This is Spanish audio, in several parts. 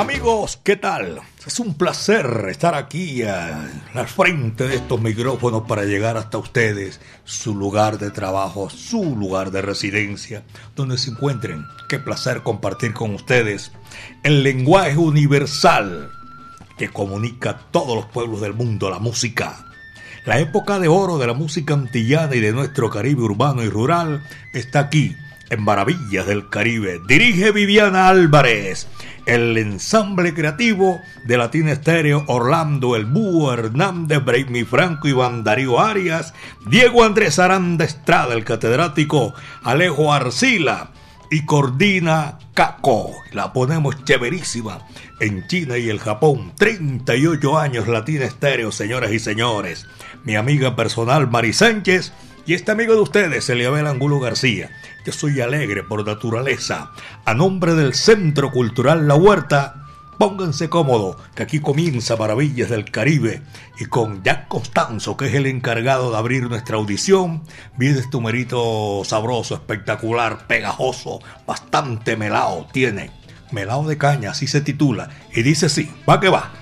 Amigos, ¿qué tal? Es un placer estar aquí al frente de estos micrófonos para llegar hasta ustedes, su lugar de trabajo, su lugar de residencia, donde se encuentren. Qué placer compartir con ustedes el lenguaje universal que comunica a todos los pueblos del mundo, la música. La época de oro de la música antillana y de nuestro Caribe urbano y rural está aquí, en Maravillas del Caribe. Dirige Viviana Álvarez el ensamble creativo de Latina Estéreo, Orlando El Búho, Hernández, Braimi Franco, Iván Darío Arias, Diego Andrés Aranda Estrada, el catedrático Alejo Arcila y Cordina Caco. La ponemos chéverísima en China y el Japón. 38 años Latina Estéreo, señoras y señores. Mi amiga personal Mari Sánchez y este amigo de ustedes, Eliabel Angulo García. Yo soy alegre por naturaleza. A nombre del Centro Cultural La Huerta, pónganse cómodo, que aquí comienza Maravillas del Caribe. Y con Jack Costanzo, que es el encargado de abrir nuestra audición, viene este numerito sabroso, espectacular, pegajoso, bastante melao tiene. Melao de caña, así se titula. Y dice sí, va que va.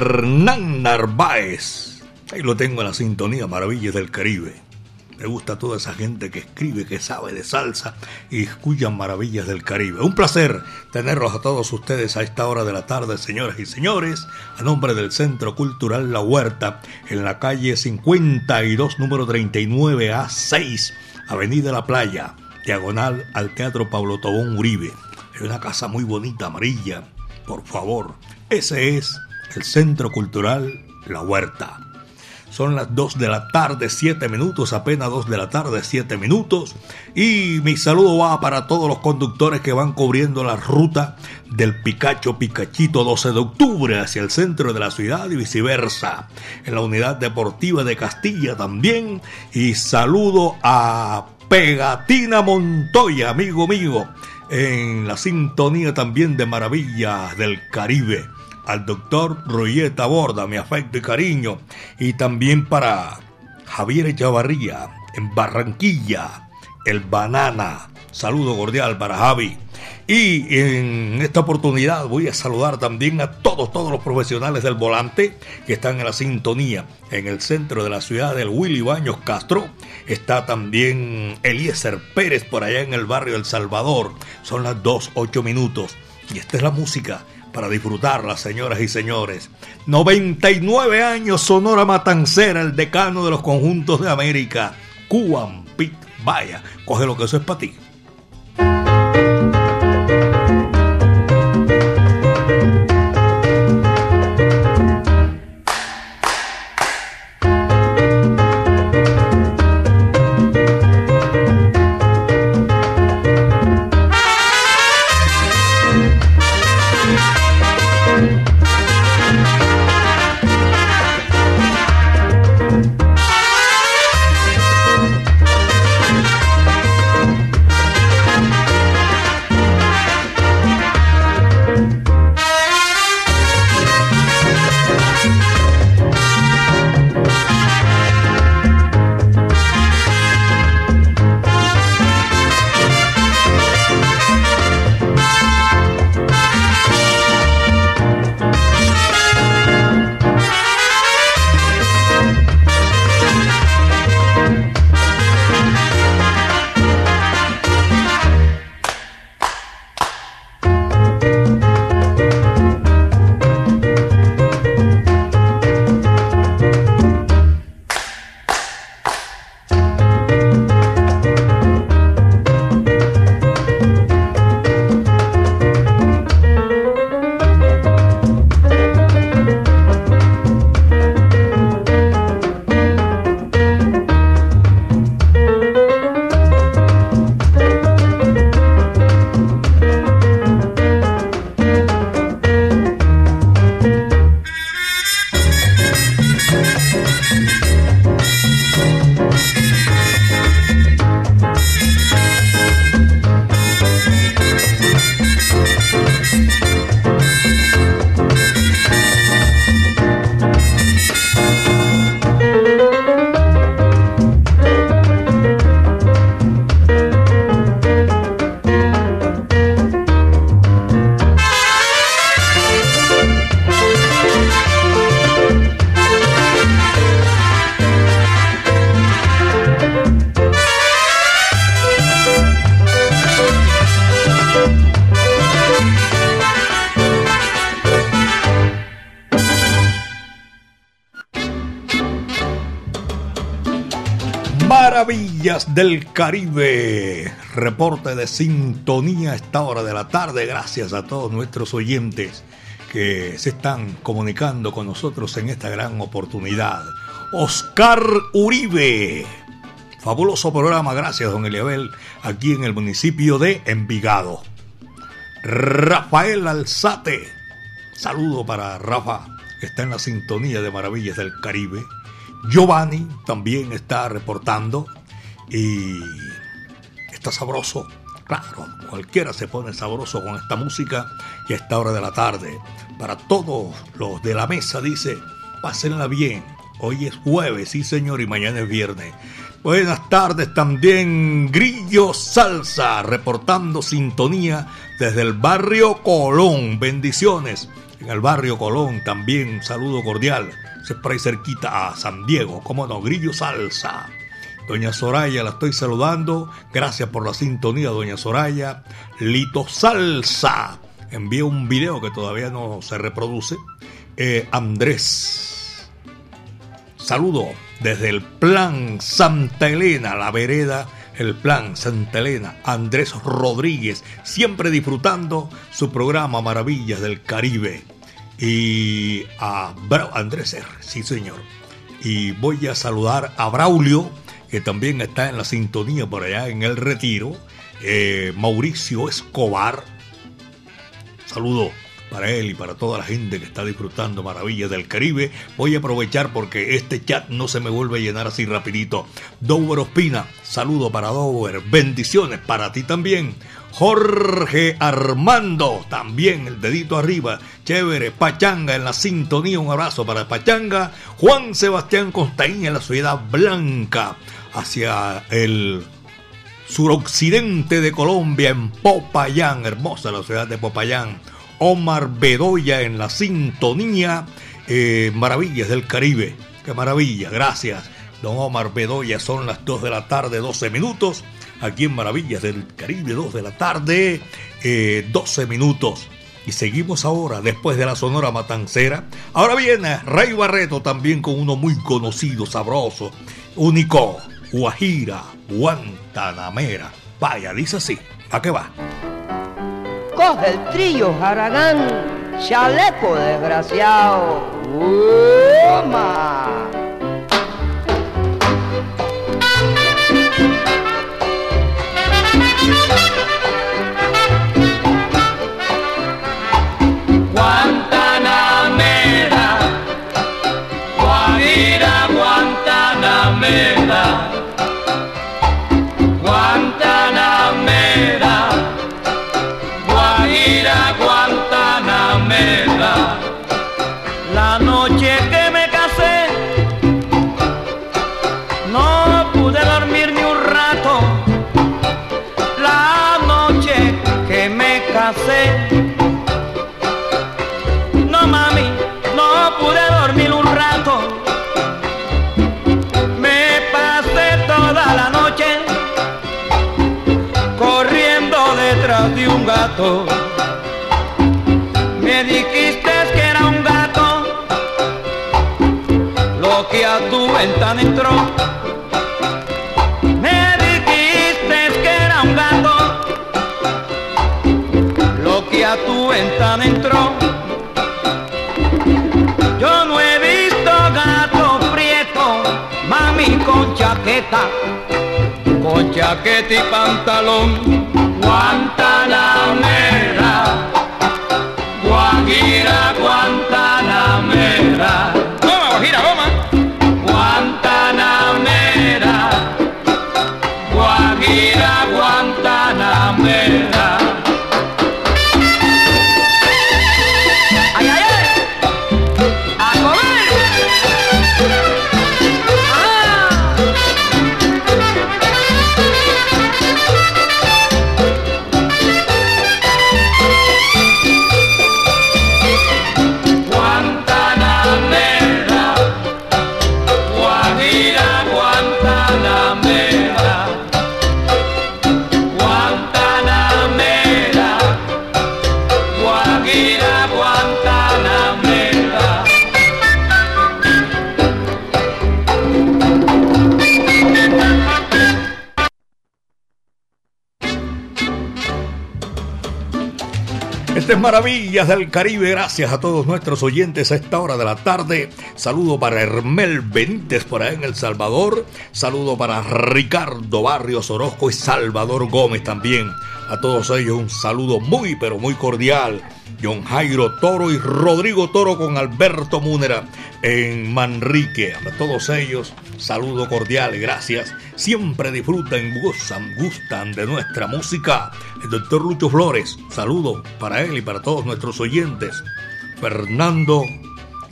Hernán Narváez. Ahí lo tengo en la sintonía Maravillas del Caribe. Me gusta toda esa gente que escribe, que sabe de salsa y escucha Maravillas del Caribe. Un placer tenerlos a todos ustedes a esta hora de la tarde, señoras y señores, a nombre del Centro Cultural La Huerta, en la calle 52, número 39 A6, Avenida La Playa, diagonal al Teatro Pablo Tobón Uribe. Es una casa muy bonita, amarilla. Por favor, ese es el Centro Cultural La Huerta. Son las 2 de la tarde, 7 minutos, apenas 2 de la tarde, 7 minutos. Y mi saludo va para todos los conductores que van cubriendo la ruta del Picacho Picachito 12 de octubre hacia el centro de la ciudad y viceversa. En la unidad deportiva de Castilla también. Y saludo a Pegatina Montoya, amigo mío, en la sintonía también de Maravillas del Caribe al doctor Royeta Borda, mi afecto y cariño, y también para Javier Echavarría, en Barranquilla, el Banana. Saludo cordial para Javi. Y en esta oportunidad voy a saludar también a todos, todos los profesionales del volante que están en la sintonía. En el centro de la ciudad del Willy Baños Castro está también Eliezer Pérez por allá en el barrio El Salvador. Son las 2, 8 minutos. Y esta es la música para disfrutarla, señoras y señores. 99 años Sonora Matancera, el decano de los conjuntos de América. Cuban Pit. Vaya, coge lo que eso es para ti. Del Caribe. Reporte de sintonía a esta hora de la tarde. Gracias a todos nuestros oyentes que se están comunicando con nosotros en esta gran oportunidad. Oscar Uribe. Fabuloso programa, gracias don Eliabel, aquí en el municipio de Envigado. Rafael Alzate. Saludo para Rafa, que está en la sintonía de Maravillas del Caribe. Giovanni también está reportando y está sabroso. Claro, cualquiera se pone sabroso con esta música y a esta hora de la tarde. Para todos los de la mesa dice, pásenla bien. Hoy es jueves, sí señor, y mañana es viernes. Buenas tardes también, Grillo Salsa, reportando sintonía desde el barrio Colón. Bendiciones. En el barrio Colón también un saludo cordial. Se por cerquita a San Diego, como no, Grillo Salsa. Doña Soraya, la estoy saludando. Gracias por la sintonía, Doña Soraya. Lito Salsa. Envié un video que todavía no se reproduce. Eh, Andrés. Saludo desde el Plan Santa Elena, la vereda, el Plan Santa Elena, Andrés Rodríguez, siempre disfrutando su programa Maravillas del Caribe. Y a Andrés R, sí señor. Y voy a saludar a Braulio, que también está en la sintonía por allá en el retiro. Eh, Mauricio Escobar. Saludo para él y para toda la gente que está disfrutando Maravillas del Caribe. Voy a aprovechar porque este chat no se me vuelve a llenar así rapidito. Dover Ospina, saludo para Dover, bendiciones para ti también. Jorge Armando, también el dedito arriba, chévere, Pachanga en la sintonía, un abrazo para Pachanga. Juan Sebastián Constaín en la Ciudad Blanca, hacia el suroccidente de Colombia, en Popayán, hermosa la ciudad de Popayán. Omar Bedoya en la sintonía. Eh, maravillas del Caribe. Qué maravilla, gracias. Don Omar Bedoya, son las 2 de la tarde, 12 minutos. Aquí en Maravillas del Caribe, 2 de la tarde, 12 eh, minutos. Y seguimos ahora, después de la Sonora Matancera. Ahora viene Rey Barreto también con uno muy conocido, sabroso, único, Guajira, Guantanamera. Vaya, dice así. ¿A qué va? coge el trillo, Haragán, chaleco desgraciado. Me con chaqueta y pantalón. Guantanamera, maravillas del Caribe. Gracias a todos nuestros oyentes a esta hora de la tarde. Saludo para Hermel Benítez por ahí en El Salvador. Saludo para Ricardo Barrios Orozco y Salvador Gómez también. A todos ellos un saludo muy pero muy cordial. John Jairo Toro y Rodrigo Toro con Alberto Múnera en Manrique. A todos ellos, saludo cordial, gracias. Siempre disfrutan, gustan, gustan de nuestra música. El doctor Lucho Flores, saludo para él y para todos nuestros oyentes. Fernando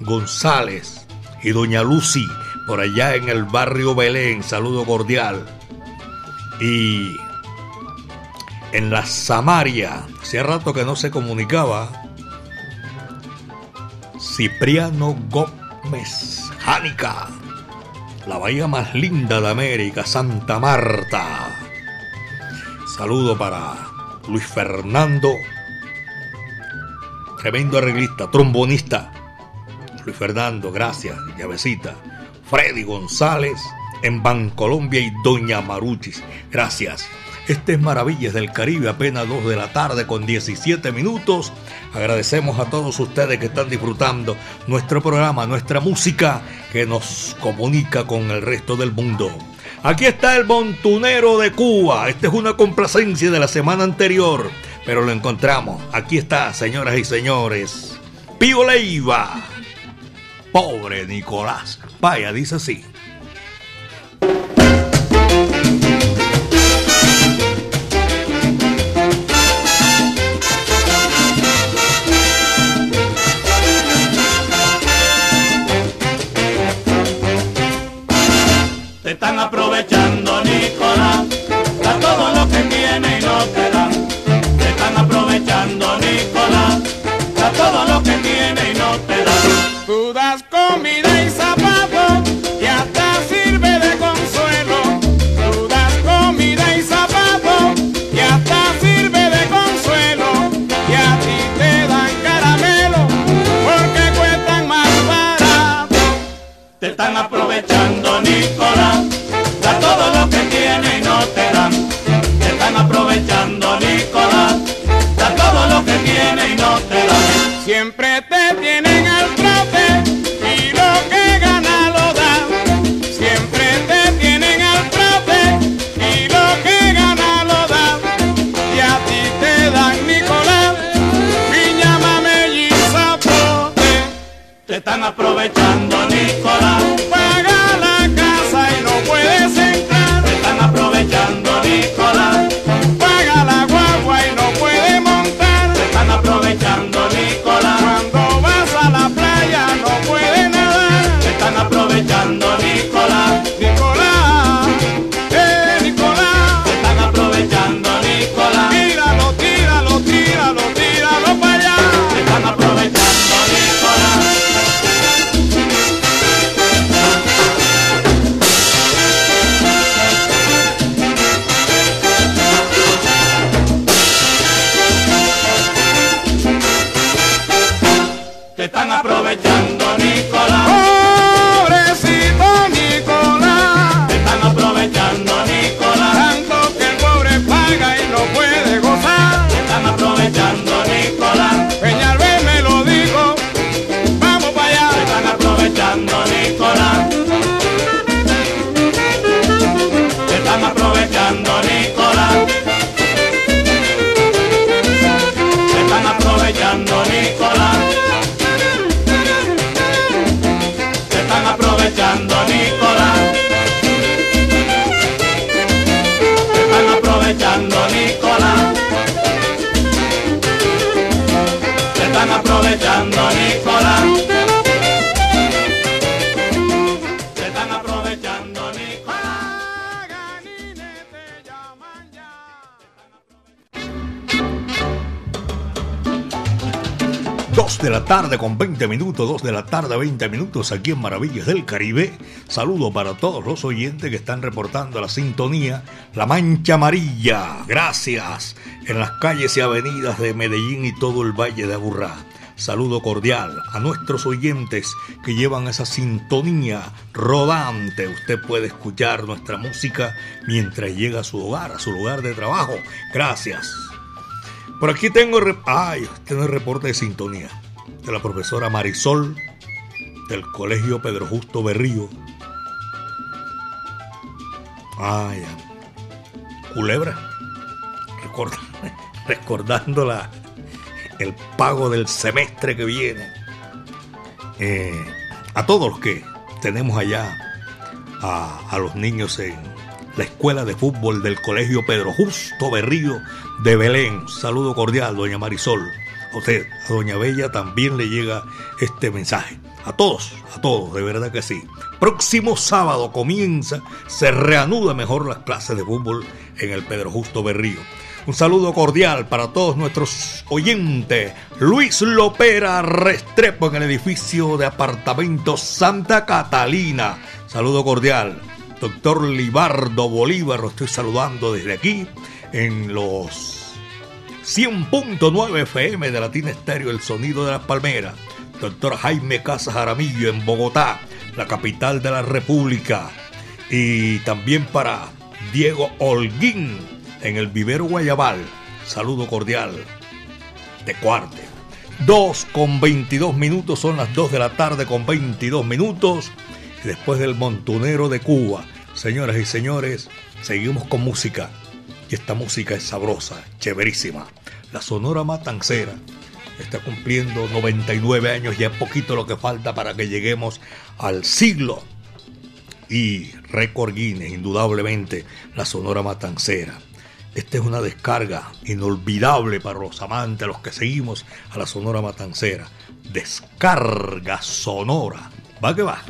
González y doña Lucy por allá en el barrio Belén, saludo cordial. Y en la Samaria, hacía rato que no se comunicaba, Cipriano Gómez, Jánica, la bahía más linda de América, Santa Marta. Saludo para Luis Fernando, tremendo arreglista, trombonista. Luis Fernando, gracias, llavecita. Freddy González en Bancolombia y Doña Maruchis, gracias. Este es Maravillas del Caribe, apenas 2 de la tarde con 17 minutos. Agradecemos a todos ustedes que están disfrutando nuestro programa, nuestra música que nos comunica con el resto del mundo. Aquí está el montunero de Cuba. Esta es una complacencia de la semana anterior, pero lo encontramos. Aquí está, señoras y señores. Pío Leiva. Pobre Nicolás. Vaya, dice así. Tiene 20 minutos, 2 de la tarde 20 minutos aquí en Maravillas del Caribe. Saludo para todos los oyentes que están reportando la sintonía La Mancha Amarilla. Gracias. En las calles y avenidas de Medellín y todo el Valle de Aburrá. Saludo cordial a nuestros oyentes que llevan esa sintonía rodante. Usted puede escuchar nuestra música mientras llega a su hogar, a su lugar de trabajo. Gracias. Por aquí tengo, ay, tengo el reporte de sintonía de la profesora Marisol del Colegio Pedro Justo Berrío. Ay, ya. Culebra. Recorda- recordando la, el pago del semestre que viene. Eh, a todos los que tenemos allá a, a los niños en la escuela de fútbol del Colegio Pedro Justo Berrío de Belén. Saludo cordial, doña Marisol. A usted, a Doña Bella también le llega este mensaje. A todos, a todos, de verdad que sí. Próximo sábado comienza, se reanuda mejor las clases de fútbol en el Pedro Justo Berrío. Un saludo cordial para todos nuestros oyentes. Luis Lopera Restrepo en el edificio de apartamentos Santa Catalina. Saludo cordial. Doctor Libardo Bolívar, lo estoy saludando desde aquí en los 100.9 FM de Latina Estéreo, el sonido de las palmeras. Doctor Jaime Casas Jaramillo en Bogotá, la capital de la República. Y también para Diego Holguín en el vivero Guayabal. Saludo cordial de cuarte. 2 con 22 minutos, son las 2 de la tarde con 22 minutos. después del montunero de Cuba, señoras y señores, seguimos con música. Y esta música es sabrosa, chéverísima. La Sonora Matancera está cumpliendo 99 años, ya es poquito lo que falta para que lleguemos al siglo. Y récord Guinness, indudablemente, la Sonora Matancera. Esta es una descarga inolvidable para los amantes, los que seguimos a la Sonora Matancera. Descarga sonora. Va que va.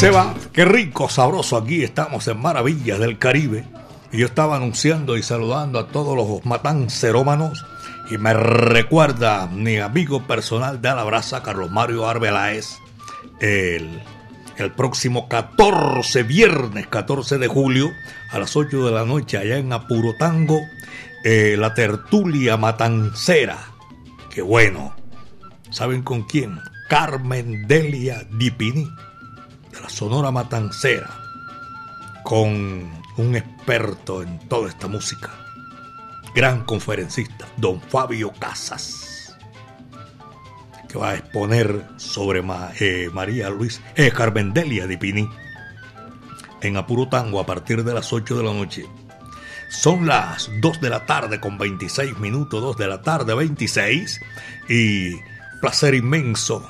Ese va, qué rico, sabroso. Aquí estamos en Maravillas del Caribe. Y yo estaba anunciando y saludando a todos los matancerómanos. Y me recuerda mi amigo personal de Alabraza, Carlos Mario Arbeláez, el, próximo 14, viernes 14 de julio, a las 8 de la noche, allá en Apurotango, eh, la tertulia matancera. Qué bueno. ¿Saben con quién? Carmen Delia Dipini Sonora Matancera, con un experto en toda esta música, gran conferencista, don Fabio Casas, que va a exponer sobre eh, María Luis eh, Carmendelia de Pini en Apuro Tango a partir de las 8 de la noche. Son las 2 de la tarde con 26 minutos, 2 de la tarde 26 y placer inmenso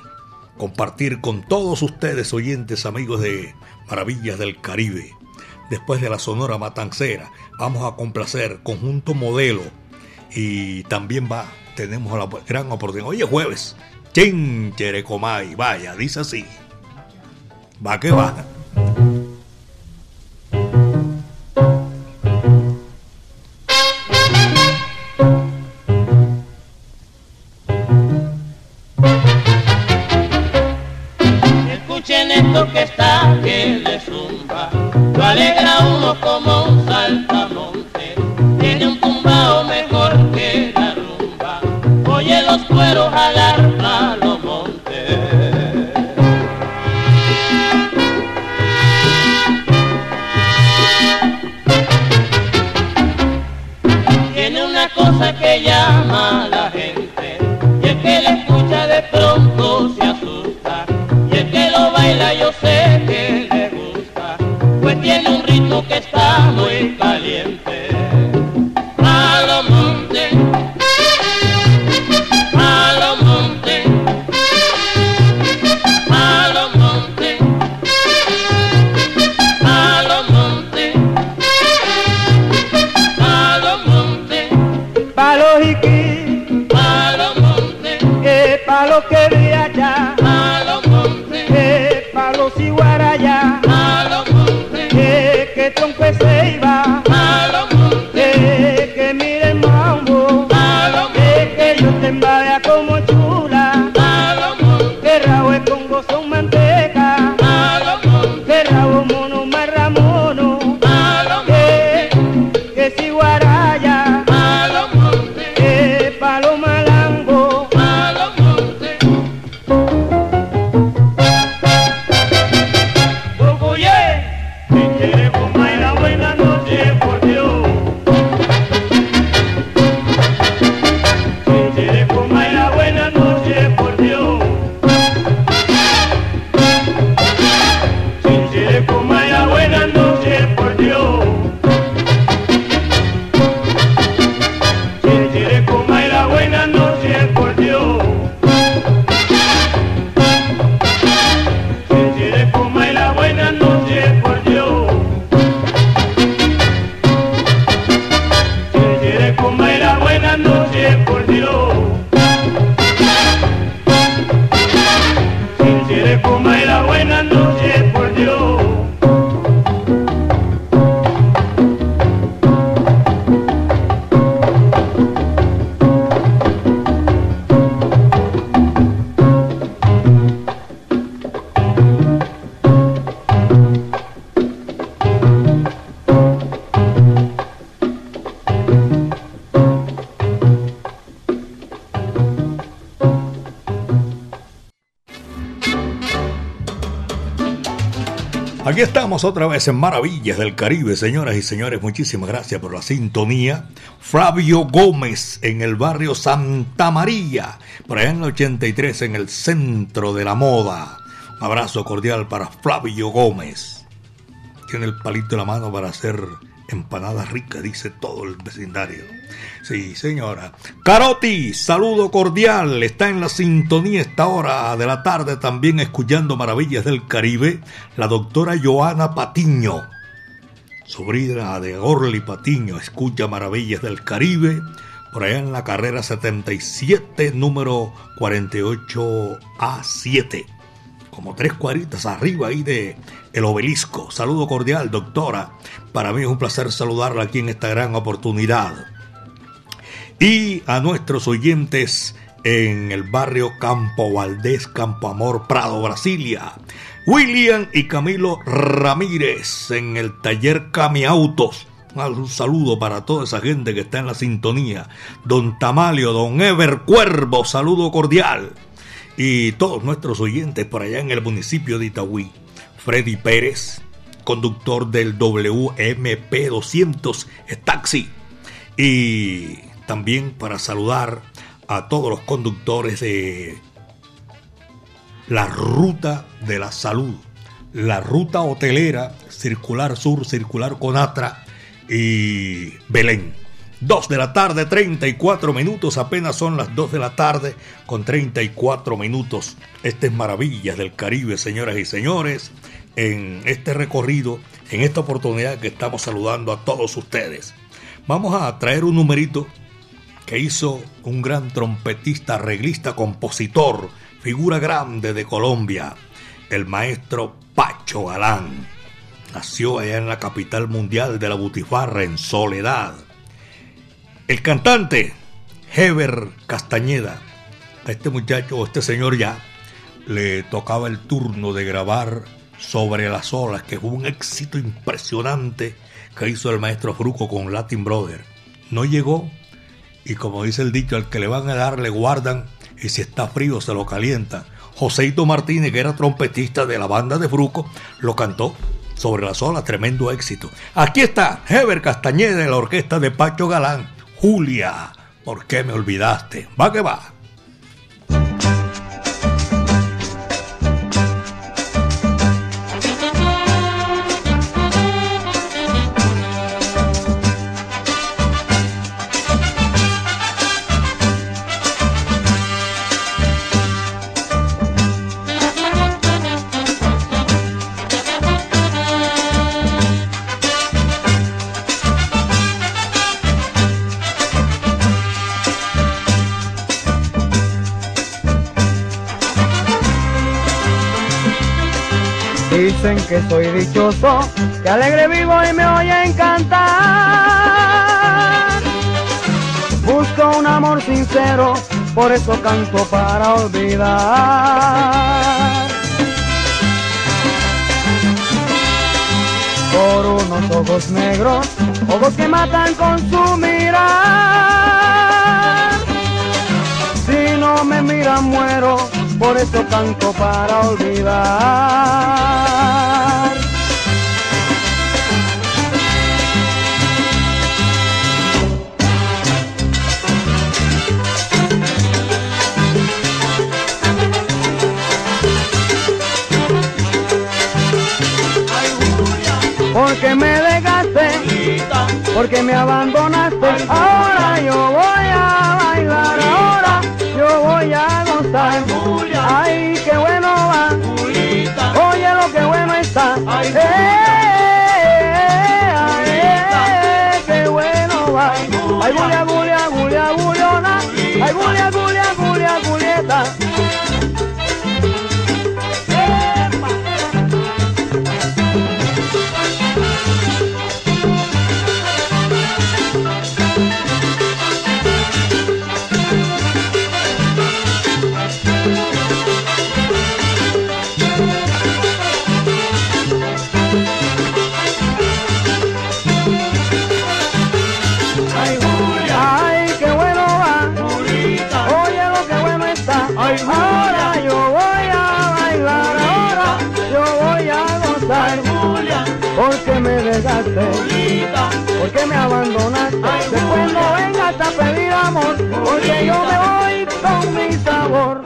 compartir con todos ustedes, oyentes, amigos de Maravillas del Caribe, después de la Sonora Matancera. Vamos a complacer Conjunto Modelo y también va, tenemos la gran oportunidad. Oye, jueves, Chencherecomay, vaya, dice así. Va que va. Otra vez en Maravillas del Caribe, señoras y señores. Muchísimas gracias por la sintonía. Flavio Gómez en el barrio Santa María, por en el 83, en el centro de la moda. Un abrazo cordial para Flavio Gómez. Tiene el palito en la mano para hacer empanadas ricas, dice todo el vecindario. Sí, señora. Caroti, saludo cordial. Está en la sintonía esta hora de la tarde también escuchando Maravillas del Caribe. La doctora Joana Patiño, sobrina de Orly Patiño, escucha Maravillas del Caribe. Por allá en la carrera 77, número 48A7. Como tres cuadritas arriba ahí de el obelisco. Saludo cordial, doctora. Para mí es un placer saludarla aquí en esta gran oportunidad y a nuestros oyentes en el barrio Campo Valdés, Campo Amor, Prado, Brasilia. William y Camilo Ramírez en el taller Camiautos. Un saludo para toda esa gente que está en la sintonía. Don Tamalio, don Ever Cuervo, saludo cordial. Y todos nuestros oyentes por allá en el municipio de Itagüí. Freddy Pérez, conductor del WMP 200 taxi. Y también para saludar a todos los conductores de la ruta de la salud, la ruta hotelera Circular Sur, Circular Conatra y Belén. 2 de la tarde, 34 minutos, apenas son las 2 de la tarde con 34 minutos. Este es Maravillas del Caribe, señoras y señores, en este recorrido en esta oportunidad que estamos saludando a todos ustedes. Vamos a traer un numerito que hizo un gran trompetista, arreglista, compositor, figura grande de Colombia, el maestro Pacho Galán. Nació allá en la capital mundial de la Butifarra, en Soledad. El cantante, Heber Castañeda. A este muchacho, o este señor ya, le tocaba el turno de grabar sobre las olas, que fue un éxito impresionante que hizo el maestro Fruco con Latin Brother. No llegó y como dice el dicho, al que le van a dar le guardan y si está frío se lo calienta. Joseito Martínez, que era trompetista de la banda de Fruco, lo cantó sobre las olas, tremendo éxito. Aquí está Heber Castañeda de la orquesta de Pacho Galán, Julia, ¿por qué me olvidaste? Va que va. Que soy dichoso, que alegre vivo y me oyen cantar. Busco un amor sincero, por eso canto para olvidar. Por unos ojos negros, ojos que matan con su mirar. Si no me miran muero, por eso canto para olvidar. Porque me dejaste, porque me abandonaste, ahora yo voy que bueno está. Eh, eh, qué bueno va. Ay, Julia, Julia, Julia, Juliona. Ay, Julia, Julia, Julia, dejaste, porque me abandonaste. Después no vengas a pedir amor, porque yo me voy con mi. Sabor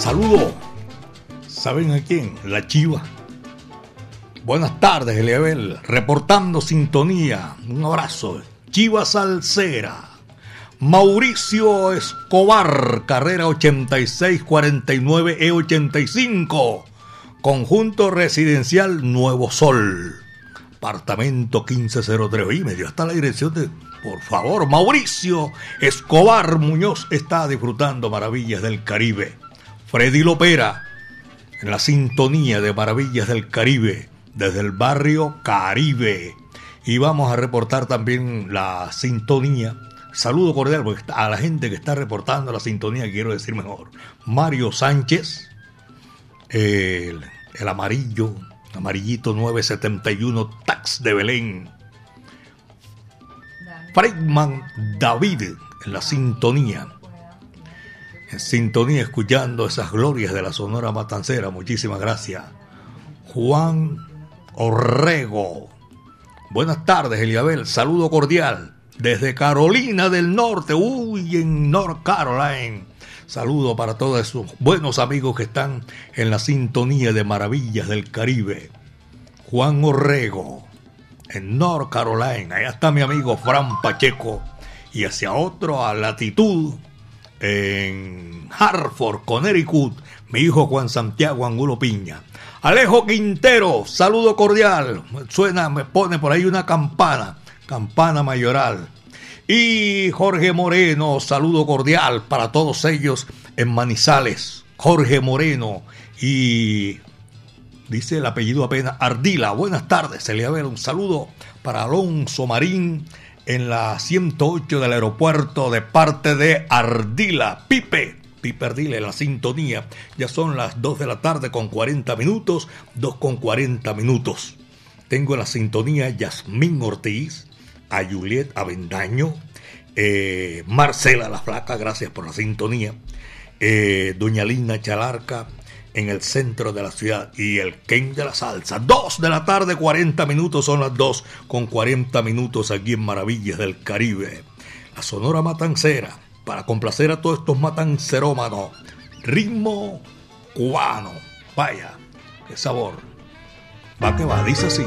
Saludo. ¿Saben a quién? La Chiva. Buenas tardes, Eliabel. Reportando sintonía. Un abrazo. Chiva Salcera. Mauricio Escobar, carrera 8649E85. Conjunto residencial Nuevo Sol. Apartamento 1503. Y me dio hasta la dirección de. Por favor, Mauricio Escobar Muñoz está disfrutando maravillas del Caribe. Freddy Lopera, en la sintonía de Maravillas del Caribe, desde el barrio Caribe. Y vamos a reportar también la sintonía. Saludo cordial a la gente que está reportando la sintonía, quiero decir mejor. Mario Sánchez, el, el amarillo, amarillito 971 Tax de Belén. Freidman David en la sintonía. Sintonía escuchando esas glorias de la Sonora Matancera. Muchísimas gracias. Juan Orrego. Buenas tardes, Eliabel. Saludo cordial desde Carolina del Norte. Uy, en North Carolina. Saludo para todos esos buenos amigos que están en la sintonía de Maravillas del Caribe. Juan Orrego, en North Carolina. Allá está mi amigo Fran Pacheco. Y hacia otro, a latitud, en Hartford, Connecticut, mi hijo Juan Santiago Angulo Piña. Alejo Quintero, saludo cordial. Suena, me pone por ahí una campana, campana mayoral. Y Jorge Moreno, saludo cordial para todos ellos en Manizales. Jorge Moreno y dice el apellido apenas Ardila. Buenas tardes, se le ver un saludo para Alonso Marín en la 108 del aeropuerto de parte de Ardila. Pipe, Piperdile en la sintonía. Ya son las 2 de la tarde con 40 minutos, 2 con 40 minutos. Tengo en la sintonía Yasmín Ortiz, a Juliet Avendaño, eh, Marcela la Flaca, gracias por la sintonía, eh, Doña Lina Chalarca en el centro de la ciudad y el Ken de la Salsa. 2 de la tarde, 40 minutos, son las 2 con 40 minutos aquí en Maravillas del Caribe. La Sonora Matancera para complacer a todos estos matancerómanos. Ritmo cubano. Vaya, qué sabor. Va que va, dice así.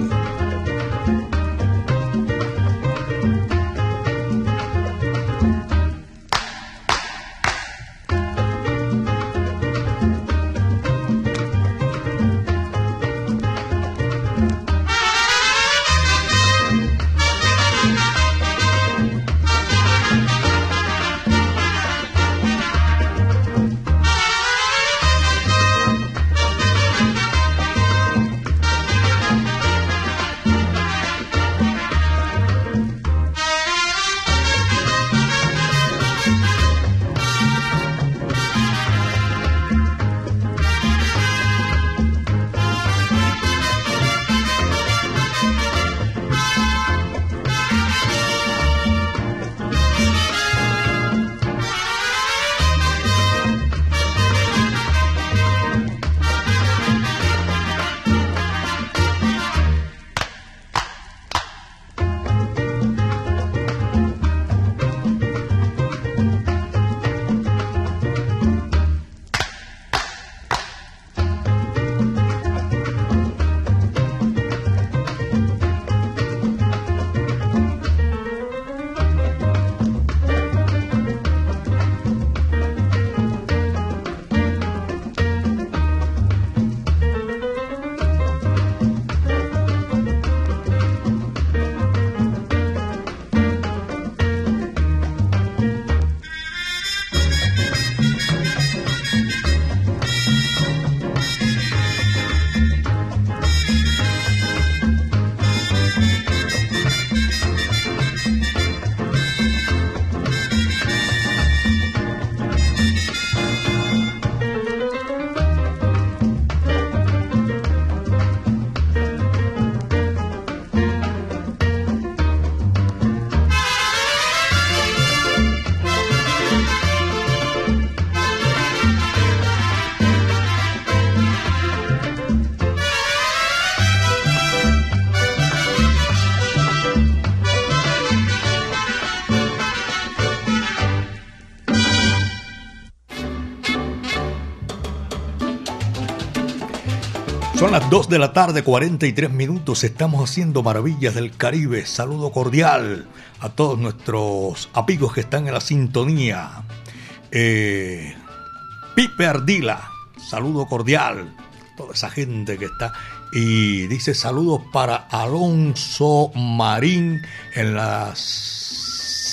Las 2 de la tarde, 43 minutos. Estamos haciendo maravillas del Caribe. Saludo cordial a todos nuestros amigos que están en la sintonía. Eh, Pipe Ardila, saludo cordial. Toda esa gente que está. Y dice saludos para Alonso Marín en las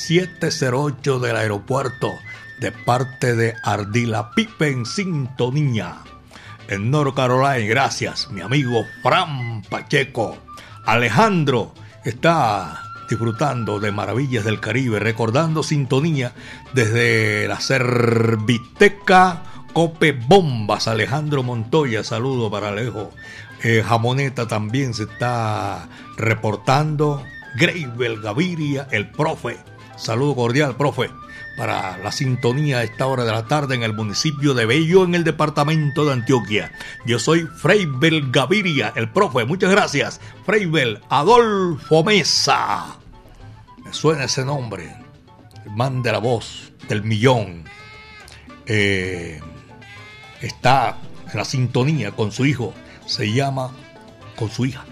708 del aeropuerto de parte de Ardila. Pipe en sintonía en North Carolina. Gracias, mi amigo Fran Pacheco. Alejandro está disfrutando de maravillas del Caribe, recordando sintonía desde la Serviteca Cope Bombas. Alejandro Montoya, saludo para Alejo. Eh, Jamoneta también se está reportando Greibel Gaviria, el profe. Saludo cordial, profe, para la sintonía a esta hora de la tarde en el municipio de Bello, en el departamento de Antioquia. Yo soy Freibel Gaviria, el profe. Muchas gracias. Freibel Adolfo Mesa. Me suena ese nombre. El man de la voz del millón. Eh, está en la sintonía con su hijo. Se llama con su hija.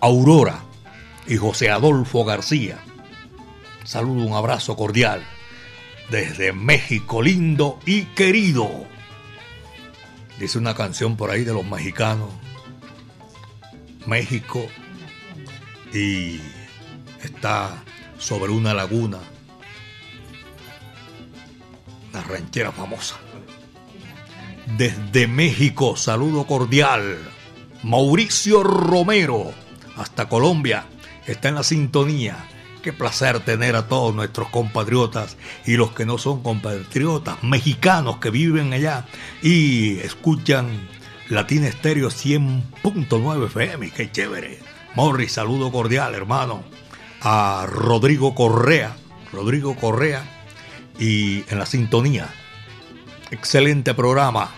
Aurora y José Adolfo García. Saludo, un abrazo cordial desde México lindo y querido. Dice una canción por ahí de los mexicanos. México y está sobre una laguna. Una ranchera famosa. Desde México, saludo cordial. Mauricio Romero, hasta Colombia, está en la sintonía. Qué placer tener a todos nuestros compatriotas y los que no son compatriotas, mexicanos que viven allá y escuchan Latina Estéreo 100.9 FM. Qué chévere. Morris, saludo cordial, hermano. A Rodrigo Correa. Rodrigo Correa. Y en la sintonía. Excelente programa.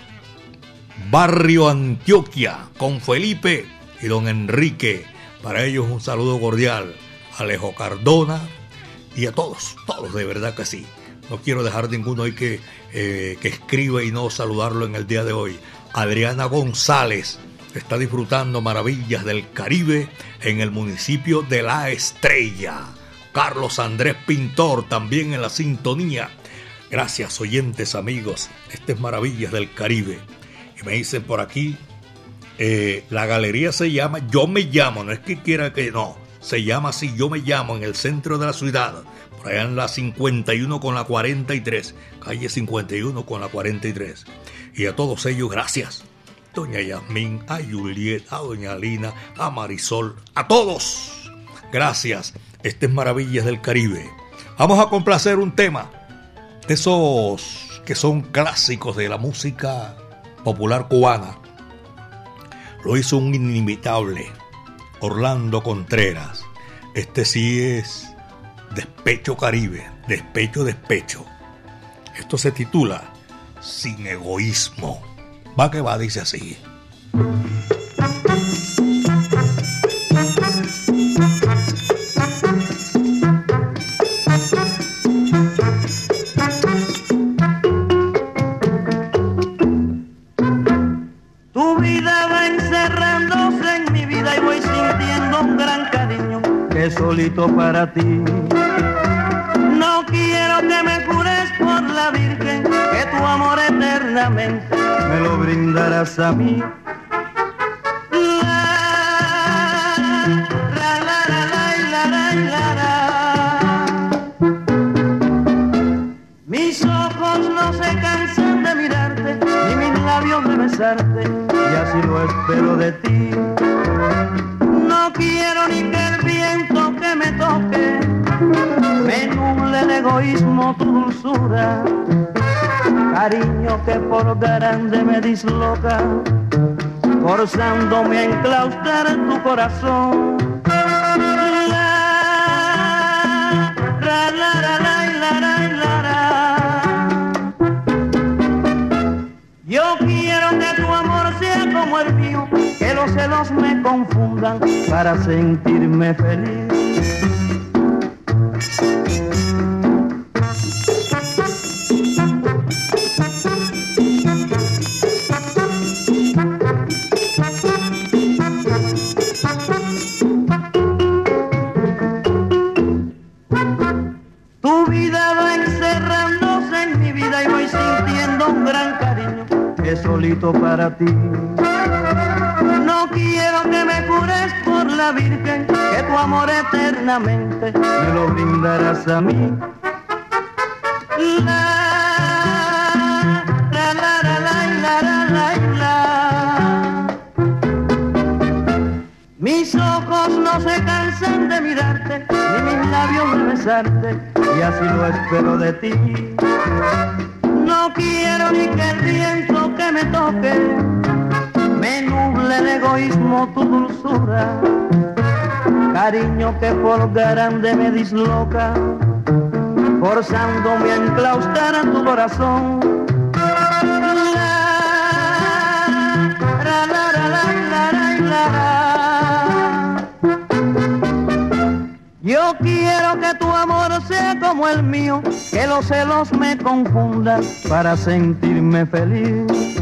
Barrio Antioquia con Felipe y don Enrique. Para ellos un saludo cordial. Alejo Cardona y a todos, todos de verdad que sí. No quiero dejar ninguno ahí que, eh, que escriba y no saludarlo en el día de hoy. Adriana González está disfrutando maravillas del Caribe en el municipio de La Estrella. Carlos Andrés Pintor también en la sintonía. Gracias oyentes amigos, este es Maravillas del Caribe. Y me dicen por aquí, eh, la galería se llama Yo me llamo, no es que quiera que no, se llama así Yo me llamo en el centro de la ciudad, por allá en la 51 con la 43, calle 51 con la 43. Y a todos ellos, gracias. Doña Yasmín, a Juliet, a Doña Lina, a Marisol, a todos. Gracias. Este es Maravillas del Caribe. Vamos a complacer un tema de esos que son clásicos de la música popular cubana. Lo hizo un inimitable Orlando Contreras. Este sí es Despecho Caribe, Despecho, Despecho. Esto se titula Sin Egoísmo. Va que va, dice así. Solito para ti. No quiero que me jures por la Virgen que tu amor eternamente me lo brindarás a mí. Mis ojos no se cansan de mirarte, ni mis labios de besarte, y así lo espero de ti. Egoísmo tu dulzura, cariño que por grande me disloca, forzándome a enclaustrar tu corazón. Yo quiero que tu amor sea como el mío, que los celos me confundan para sentirme feliz. me lo brindarás a mí. La, la, la, la, la, la, la, la, Mis ojos no se cansan de mirarte, ni mis labios de besarte, y así lo espero de ti. No quiero ni que el viento que me toque me nuble el egoísmo tu dulzura cariño que por grande me disloca, forzándome a enclaustrar en tu corazón. Yo quiero que tu amor sea como el mío, que los celos me confundan para sentirme feliz.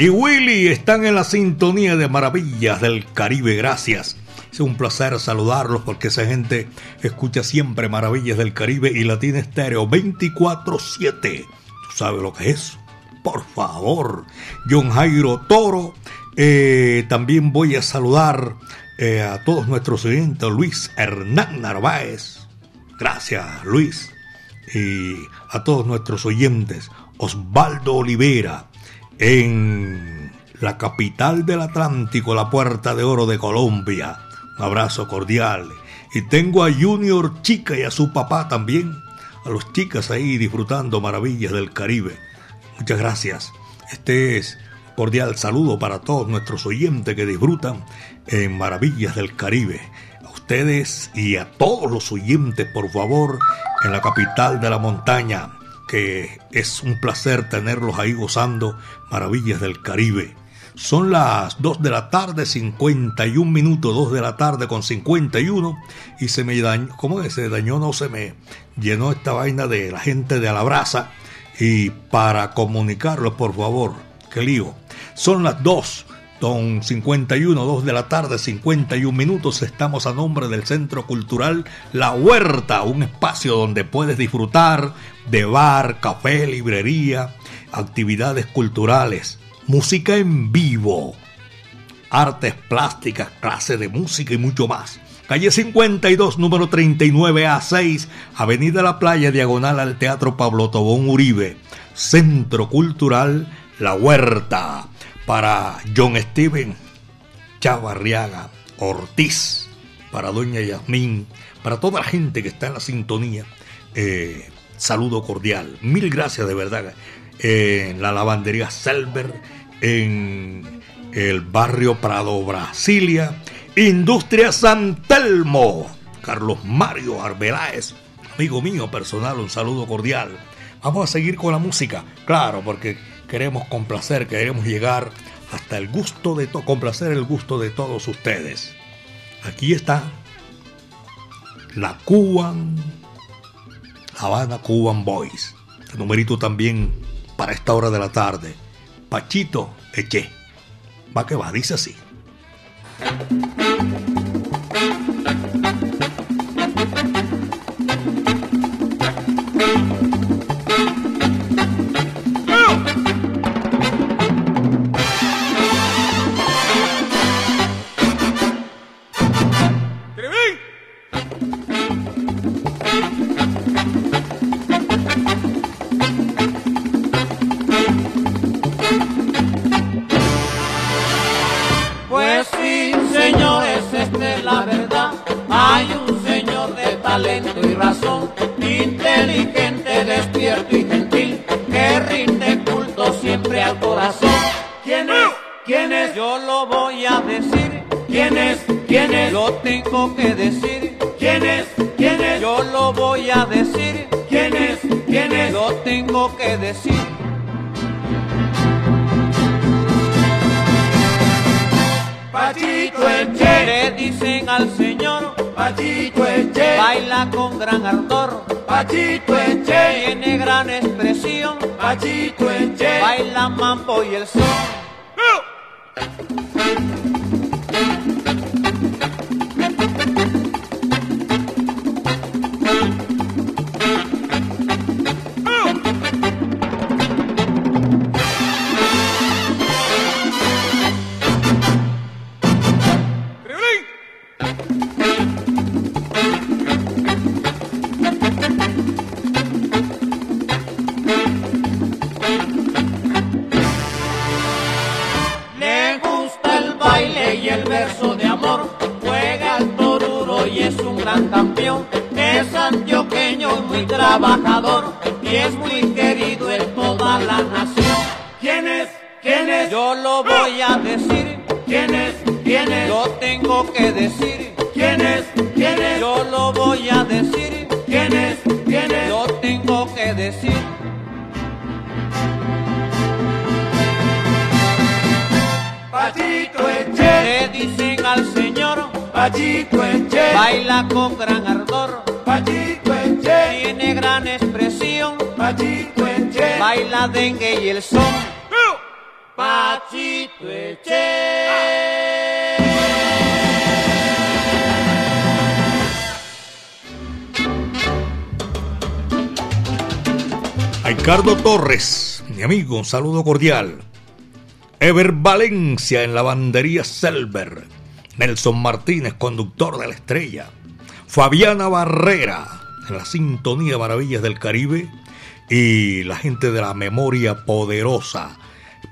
Y Willy están en la sintonía de Maravillas del Caribe. Gracias. Es un placer saludarlos porque esa gente escucha siempre Maravillas del Caribe y Latina Estéreo 24-7. ¿Tú sabes lo que es? Por favor. John Jairo Toro. Eh, también voy a saludar eh, a todos nuestros oyentes. Luis Hernán Narváez. Gracias, Luis. Y a todos nuestros oyentes. Osvaldo Olivera en la capital del Atlántico, la Puerta de Oro de Colombia. Un abrazo cordial. Y tengo a Junior Chica y a su papá también, a los chicas ahí disfrutando maravillas del Caribe. Muchas gracias. Este es cordial saludo para todos nuestros oyentes que disfrutan en Maravillas del Caribe. A ustedes y a todos los oyentes, por favor, en la capital de la montaña que es un placer tenerlos ahí gozando maravillas del Caribe. Son las 2 de la tarde, 51 minutos, 2 de la tarde con 51, y se me dañó, ¿cómo es? Se dañó, no se me llenó esta vaina de la gente de Alabraza. Y para comunicarlo, por favor, qué lío. Son las 2 Don 51, 2 de la tarde, 51 minutos. Estamos a nombre del Centro Cultural La Huerta, un espacio donde puedes disfrutar de bar, café, librería, actividades culturales, música en vivo, artes plásticas, clases de música y mucho más. Calle 52, número 39 a 6, Avenida La Playa, diagonal al Teatro Pablo Tobón Uribe. Centro Cultural La Huerta para John Steven Chavarriaga Ortiz, para Doña Yasmín, para toda la gente que está en la sintonía. Eh, saludo cordial. Mil gracias de verdad. en la lavandería Selber, en el barrio Prado, Brasilia. Industria San Telmo. Carlos Mario Arbeláez, amigo mío personal, un saludo cordial. Vamos a seguir con la música, claro, porque queremos complacer, queremos llegar hasta el gusto de complacer el gusto de todos ustedes. Aquí está la Cuban Habana Cuban Boys. El numerito también para esta hora de la tarde. Pachito Eche. Va que va, dice así. Muy trabajador y es muy querido en toda la nación. ¿Quién es? ¿Quién es? Yo lo voy a decir. ¿Quién es? ¿Quién es? Yo tengo que decir. ¿Quién es? ¿Quién es? Yo lo voy a decir. ¿Quién es? ¿Quién es? Yo tengo que decir. Pachito Eche, Le dicen al señor, Pachito Eche, baila con gran ardor, baila dengue y el son. Pachito Eche. A Ricardo Torres, mi amigo, un saludo cordial. Ever Valencia en la bandería Selver. Nelson Martínez, conductor de la estrella. Fabiana Barrera en la sintonía Maravillas del Caribe. Y la gente de la memoria poderosa.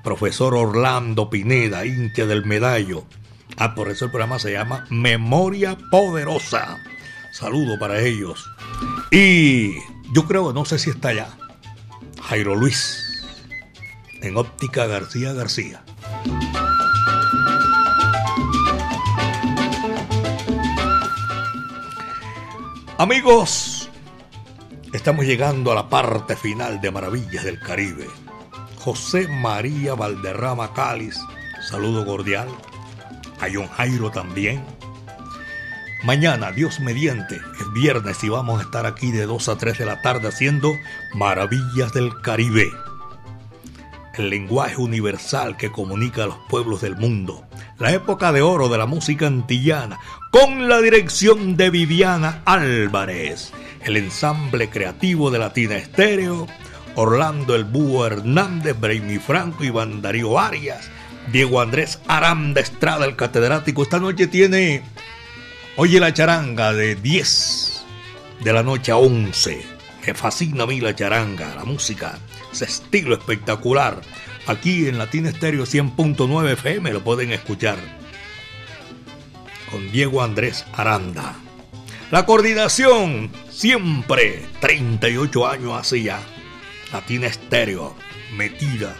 Profesor Orlando Pineda, Intia del Medallo. Ah, por eso el programa se llama Memoria Poderosa. Saludo para ellos. Y yo creo, no sé si está allá. Jairo Luis, en óptica García García. Amigos, estamos llegando a la parte final de Maravillas del Caribe. José María Valderrama Cáliz, saludo cordial. A John Jairo también. Mañana, Dios mediante, es viernes y vamos a estar aquí de 2 a 3 de la tarde haciendo Maravillas del Caribe. El lenguaje universal que comunica a los pueblos del mundo. La época de oro de la música antillana, con la dirección de Viviana Álvarez. El ensamble creativo de Latina Estéreo, Orlando El Búho Hernández, Brainy Franco, Iván Darío Arias, Diego Andrés Aranda Estrada, el catedrático. Esta noche tiene Oye la charanga de 10 de la noche a 11. Me fascina a mí la charanga, la música, ese estilo espectacular. Aquí en Latina Estéreo 100.9 FM lo pueden escuchar. Con Diego Andrés Aranda. La coordinación, siempre, 38 años así ya. Latina Estéreo, metida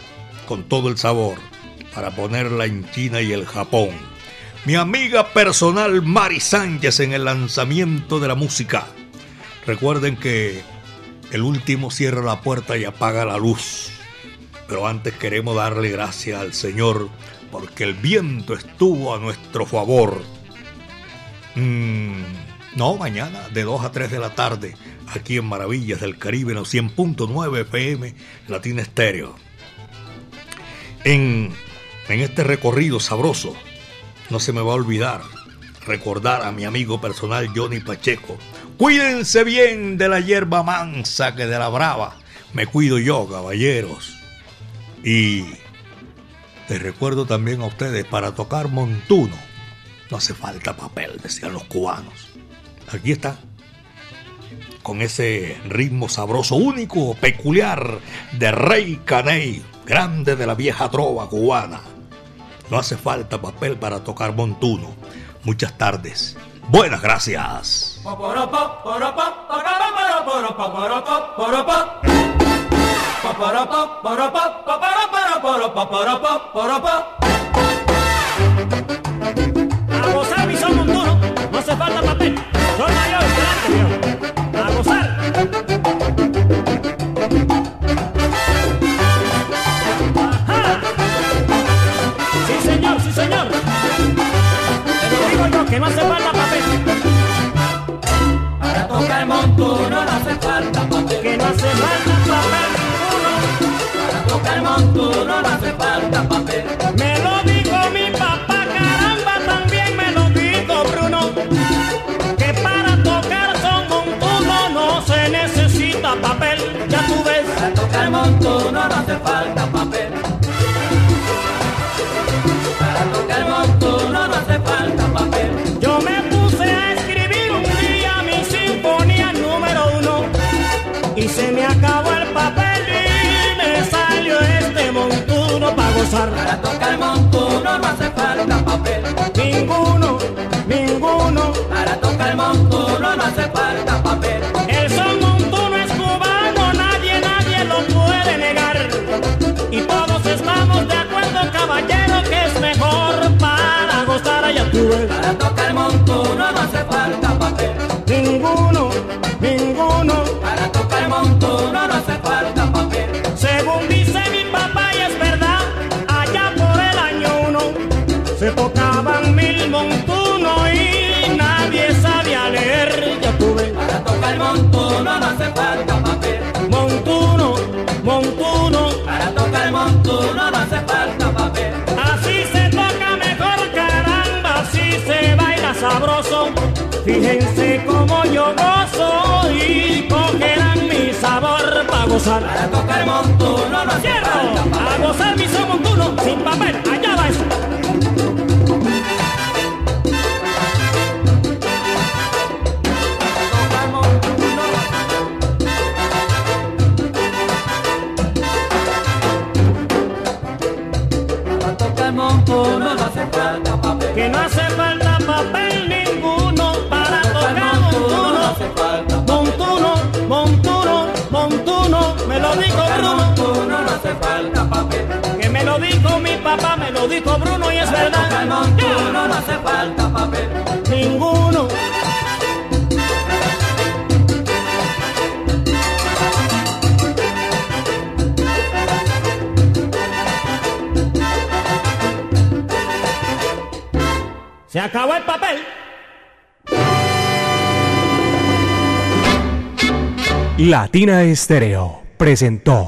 con todo el sabor para ponerla en China y el Japón mi amiga personal Mari Sánchez en el lanzamiento de la música. Recuerden que el último cierra la puerta y apaga la luz. Pero antes queremos darle gracias al Señor porque el viento estuvo a nuestro favor. Mm, no, mañana de 2 a 3 de la tarde, aquí en Maravillas del Caribe, en los 100.9 FM, Latina Estéreo. En, en este recorrido sabroso, no se me va a olvidar recordar a mi amigo personal Johnny Pacheco. Cuídense bien de la hierba mansa que de la brava. Me cuido yo, caballeros. Y les recuerdo también a ustedes, para tocar montuno, no hace falta papel, decían los cubanos. Aquí está. Con ese ritmo sabroso, único, peculiar, de Rey Caney, grande de la vieja trova cubana. No hace falta papel para tocar montuno. Muchas tardes. Buenas gracias. Papel. Soy mayor, grande, viejo. A gozar. Que no hace falta papel. Para tocar montuno no hace falta papel. Que no hace falta papel. Para tocar montuno no hace falta papel. Necesita papel, ya tú ves. Para tocar montuno no hace falta papel. Para tocar montuno no hace falta papel. Yo me puse a escribir un día mi sinfonía número uno y se me acabó el papel y me salió este montuno para gozar. Para tocar montuno no hace falta papel. Para tocar Fíjense cómo yo gozo y cogerán mi sabor para gozar. Para tocar montuno no papel. a gozar mi papá, me lo dijo Bruno y es Para tocar verdad. montuno no hace falta papel. Ninguno. Se acabó el papel. Latina Estéreo presentó